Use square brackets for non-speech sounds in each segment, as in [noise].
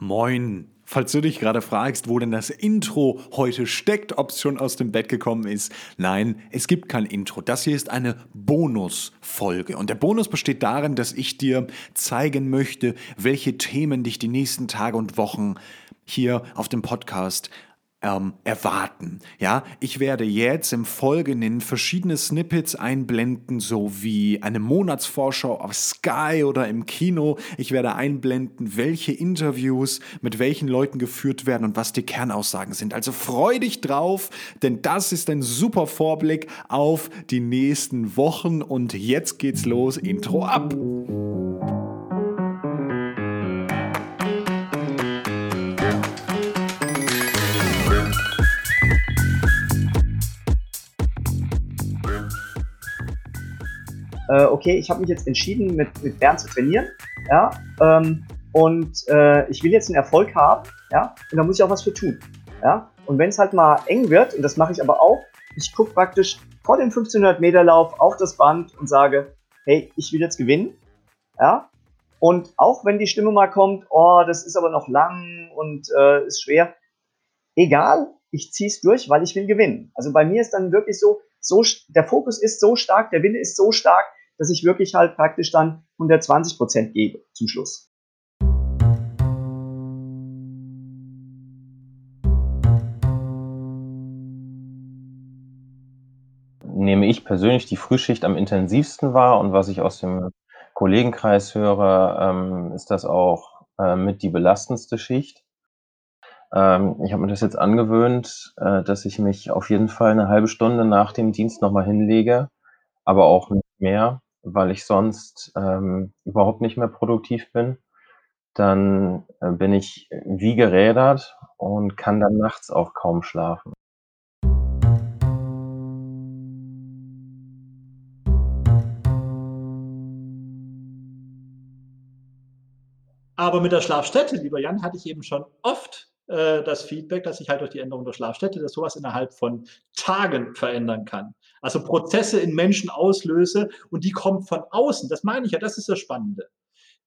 Moin. Falls du dich gerade fragst, wo denn das Intro heute steckt, ob es schon aus dem Bett gekommen ist, nein, es gibt kein Intro. Das hier ist eine Bonusfolge. Und der Bonus besteht darin, dass ich dir zeigen möchte, welche Themen dich die nächsten Tage und Wochen hier auf dem Podcast ähm, erwarten. Ja, ich werde jetzt im Folgenden verschiedene Snippets einblenden, so wie eine Monatsvorschau auf Sky oder im Kino. Ich werde einblenden, welche Interviews mit welchen Leuten geführt werden und was die Kernaussagen sind. Also freu dich drauf, denn das ist ein super Vorblick auf die nächsten Wochen und jetzt geht's los. Intro ab. Äh, okay, ich habe mich jetzt entschieden, mit, mit Bernd zu trainieren, ja, ähm, und äh, ich will jetzt einen Erfolg haben, ja, und da muss ich auch was für tun, ja. Und wenn es halt mal eng wird, und das mache ich aber auch, ich gucke praktisch vor dem 1500 Meter Lauf auf das Band und sage, hey, ich will jetzt gewinnen, ja. Und auch wenn die Stimme mal kommt, oh, das ist aber noch lang und äh, ist schwer, egal, ich ziehe es durch, weil ich will gewinnen. Also bei mir ist dann wirklich so, so, der Fokus ist so stark, der Wille ist so stark, dass ich wirklich halt praktisch dann 120 Prozent gebe zum Schluss. Nehme ich persönlich die Frühschicht am intensivsten wahr und was ich aus dem Kollegenkreis höre, ähm, ist das auch äh, mit die belastendste Schicht. Ähm, ich habe mir das jetzt angewöhnt, äh, dass ich mich auf jeden Fall eine halbe Stunde nach dem Dienst nochmal hinlege, aber auch nicht mehr weil ich sonst ähm, überhaupt nicht mehr produktiv bin. Dann äh, bin ich wie gerädert und kann dann nachts auch kaum schlafen. Aber mit der Schlafstätte, lieber Jan, hatte ich eben schon oft äh, das Feedback, dass ich halt durch die Änderung der Schlafstätte das sowas innerhalb von Tagen verändern kann. Also Prozesse in Menschen auslöse und die kommen von außen. Das meine ich ja, das ist das Spannende.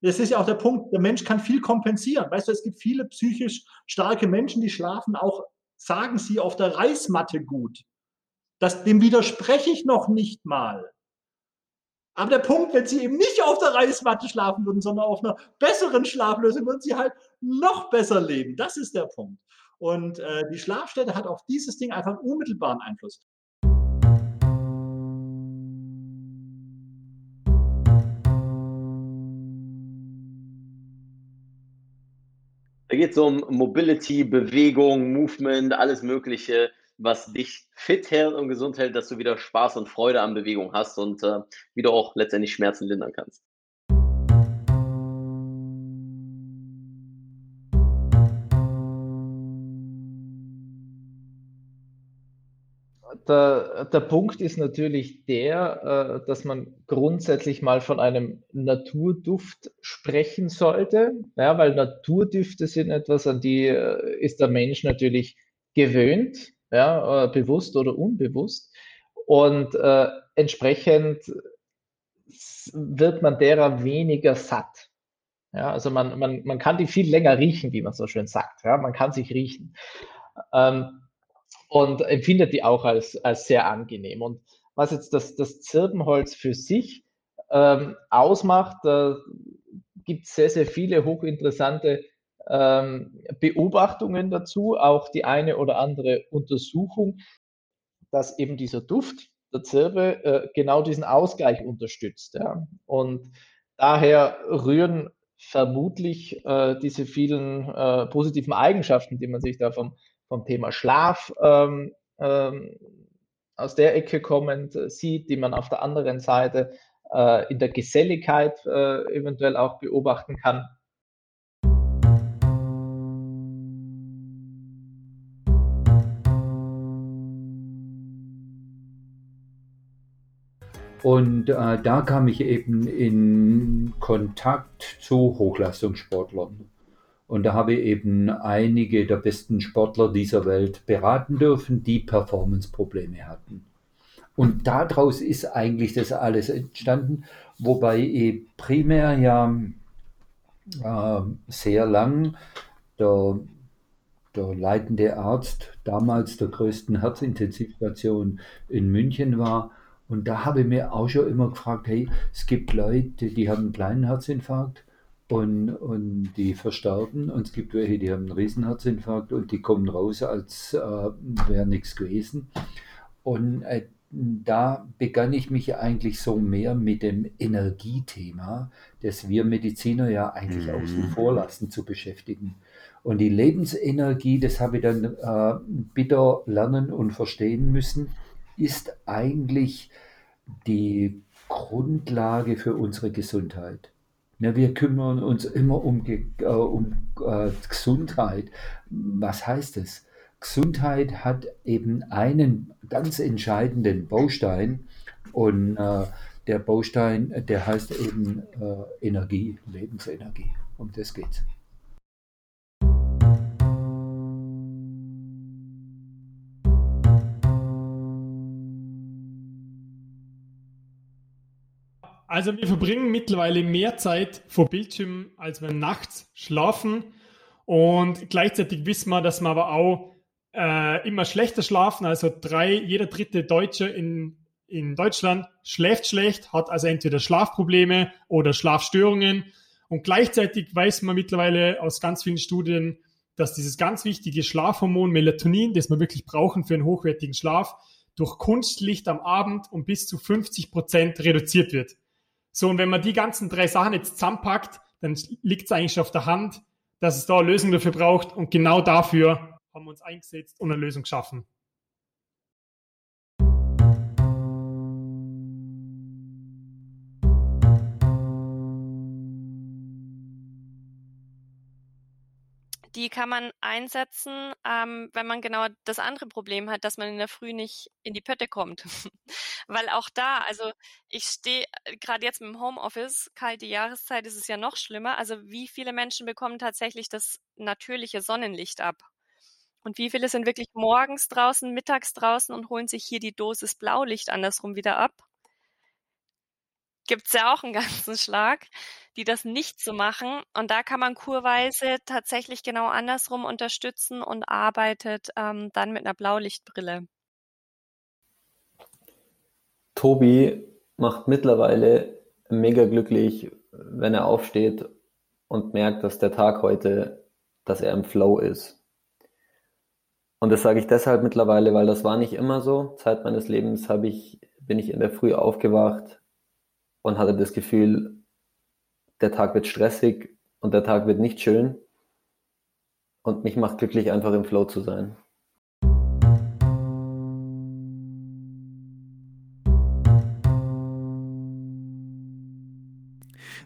Das ist ja auch der Punkt, der Mensch kann viel kompensieren. Weißt du, es gibt viele psychisch starke Menschen, die schlafen auch, sagen sie, auf der Reismatte gut. Das, dem widerspreche ich noch nicht mal. Aber der Punkt, wenn sie eben nicht auf der Reismatte schlafen würden, sondern auf einer besseren Schlaflösung, würden sie halt noch besser leben. Das ist der Punkt. Und äh, die Schlafstätte hat auf dieses Ding einfach einen unmittelbaren Einfluss. Da geht es um Mobility, Bewegung, Movement, alles Mögliche was dich fit hält und gesund hält, dass du wieder Spaß und Freude an Bewegung hast und äh, wieder auch letztendlich Schmerzen lindern kannst. Der, der Punkt ist natürlich der, äh, dass man grundsätzlich mal von einem Naturduft sprechen sollte, ja, weil Naturdüfte sind etwas, an die äh, ist der Mensch natürlich gewöhnt ja, äh, bewusst oder unbewusst. Und äh, entsprechend wird man derer weniger satt. Ja, also man, man, man kann die viel länger riechen, wie man so schön sagt. Ja, man kann sich riechen. Ähm, und empfindet die auch als, als sehr angenehm. Und was jetzt das, das Zirbenholz für sich ähm, ausmacht, da gibt es sehr, sehr viele hochinteressante ähm, Beobachtungen dazu, auch die eine oder andere Untersuchung, dass eben dieser Duft der Zirbe äh, genau diesen Ausgleich unterstützt. Ja. Und daher rühren vermutlich äh, diese vielen äh, positiven Eigenschaften, die man sich da vom, vom Thema Schlaf ähm, ähm, aus der Ecke kommend äh, sieht, die man auf der anderen Seite äh, in der Geselligkeit äh, eventuell auch beobachten kann. Und äh, da kam ich eben in Kontakt zu Hochleistungssportlern. Und da habe ich eben einige der besten Sportler dieser Welt beraten dürfen, die Performance-Probleme hatten. Und daraus ist eigentlich das alles entstanden, wobei ich primär ja äh, sehr lang der, der leitende Arzt damals der größten Herzintensivstation in München war. Und da habe ich mir auch schon immer gefragt, hey, es gibt Leute, die haben einen kleinen Herzinfarkt und, und die versterben. Und es gibt welche, die haben einen Riesenherzinfarkt und die kommen raus, als äh, wäre nichts gewesen. Und äh, da begann ich mich eigentlich so mehr mit dem Energiethema, das wir Mediziner ja eigentlich mhm. außen vor lassen, zu beschäftigen. Und die Lebensenergie, das habe ich dann äh, bitter lernen und verstehen müssen, ist eigentlich die Grundlage für unsere Gesundheit. Ja, wir kümmern uns immer um, äh, um äh, Gesundheit. Was heißt es? Gesundheit hat eben einen ganz entscheidenden Baustein und äh, der Baustein, der heißt eben äh, Energie, Lebensenergie. Um das geht's. Also wir verbringen mittlerweile mehr Zeit vor Bildschirmen, als wir nachts schlafen. Und gleichzeitig wissen wir, dass wir aber auch äh, immer schlechter schlafen. Also drei, jeder dritte Deutsche in, in Deutschland schläft schlecht, hat also entweder Schlafprobleme oder Schlafstörungen. Und gleichzeitig weiß man mittlerweile aus ganz vielen Studien, dass dieses ganz wichtige Schlafhormon Melatonin, das wir wirklich brauchen für einen hochwertigen Schlaf, durch Kunstlicht am Abend um bis zu 50 Prozent reduziert wird. So, und wenn man die ganzen drei Sachen jetzt zusammenpackt, dann liegt es eigentlich schon auf der Hand, dass es da eine Lösung dafür braucht. Und genau dafür haben wir uns eingesetzt und eine Lösung geschaffen. Die kann man einsetzen, ähm, wenn man genau das andere Problem hat, dass man in der Früh nicht in die Pötte kommt. [laughs] Weil auch da, also ich stehe äh, gerade jetzt mit dem Homeoffice, kalte Jahreszeit ist es ja noch schlimmer. Also wie viele Menschen bekommen tatsächlich das natürliche Sonnenlicht ab? Und wie viele sind wirklich morgens draußen, mittags draußen und holen sich hier die Dosis Blaulicht andersrum wieder ab? Gibt es ja auch einen [laughs] ganzen Schlag, die das nicht so machen. Und da kann man kurweise tatsächlich genau andersrum unterstützen und arbeitet ähm, dann mit einer Blaulichtbrille. Tobi macht mittlerweile mega glücklich, wenn er aufsteht und merkt, dass der Tag heute, dass er im Flow ist. Und das sage ich deshalb mittlerweile, weil das war nicht immer so. Zeit meines Lebens habe ich, bin ich in der Früh aufgewacht und hatte das Gefühl, der Tag wird stressig und der Tag wird nicht schön. Und mich macht glücklich, einfach im Flow zu sein.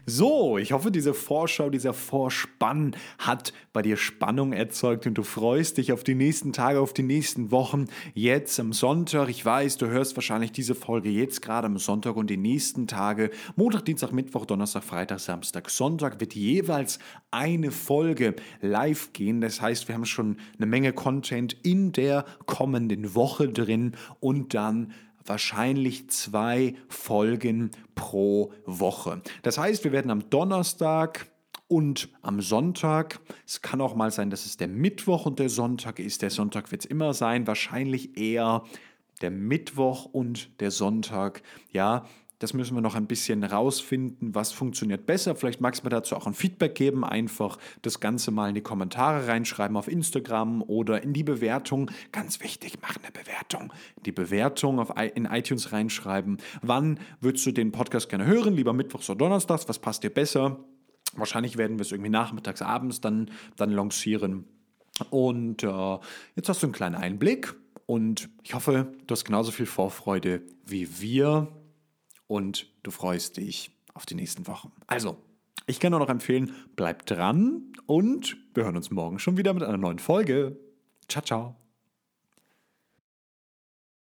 So, ich hoffe, diese Vorschau, dieser Vorspann hat bei dir Spannung erzeugt und du freust dich auf die nächsten Tage, auf die nächsten Wochen. Jetzt am Sonntag, ich weiß, du hörst wahrscheinlich diese Folge jetzt gerade am Sonntag und die nächsten Tage, Montag, Dienstag, Mittwoch, Donnerstag, Freitag, Samstag, Sonntag wird jeweils eine Folge live gehen. Das heißt, wir haben schon eine Menge Content in der kommenden Woche drin und dann wahrscheinlich zwei Folgen pro Woche. Das heißt, wir werden am Donnerstag und am Sonntag, es kann auch mal sein, dass es der Mittwoch und der Sonntag ist. Der Sonntag wird es immer sein, wahrscheinlich eher der Mittwoch und der Sonntag. Ja, das müssen wir noch ein bisschen rausfinden, was funktioniert besser. Vielleicht magst du mir dazu auch ein Feedback geben. Einfach das Ganze mal in die Kommentare reinschreiben auf Instagram oder in die Bewertung. Ganz wichtig, mach eine Bewertung. Die Bewertung auf, in iTunes reinschreiben. Wann würdest du den Podcast gerne hören? Lieber Mittwochs oder Donnerstags? Was passt dir besser? Wahrscheinlich werden wir es irgendwie nachmittags, abends dann, dann lancieren. Und äh, jetzt hast du einen kleinen Einblick. Und ich hoffe, du hast genauso viel Vorfreude wie wir und du freust dich auf die nächsten Wochen. Also, ich kann nur noch empfehlen, bleib dran und wir hören uns morgen schon wieder mit einer neuen Folge. Ciao, ciao.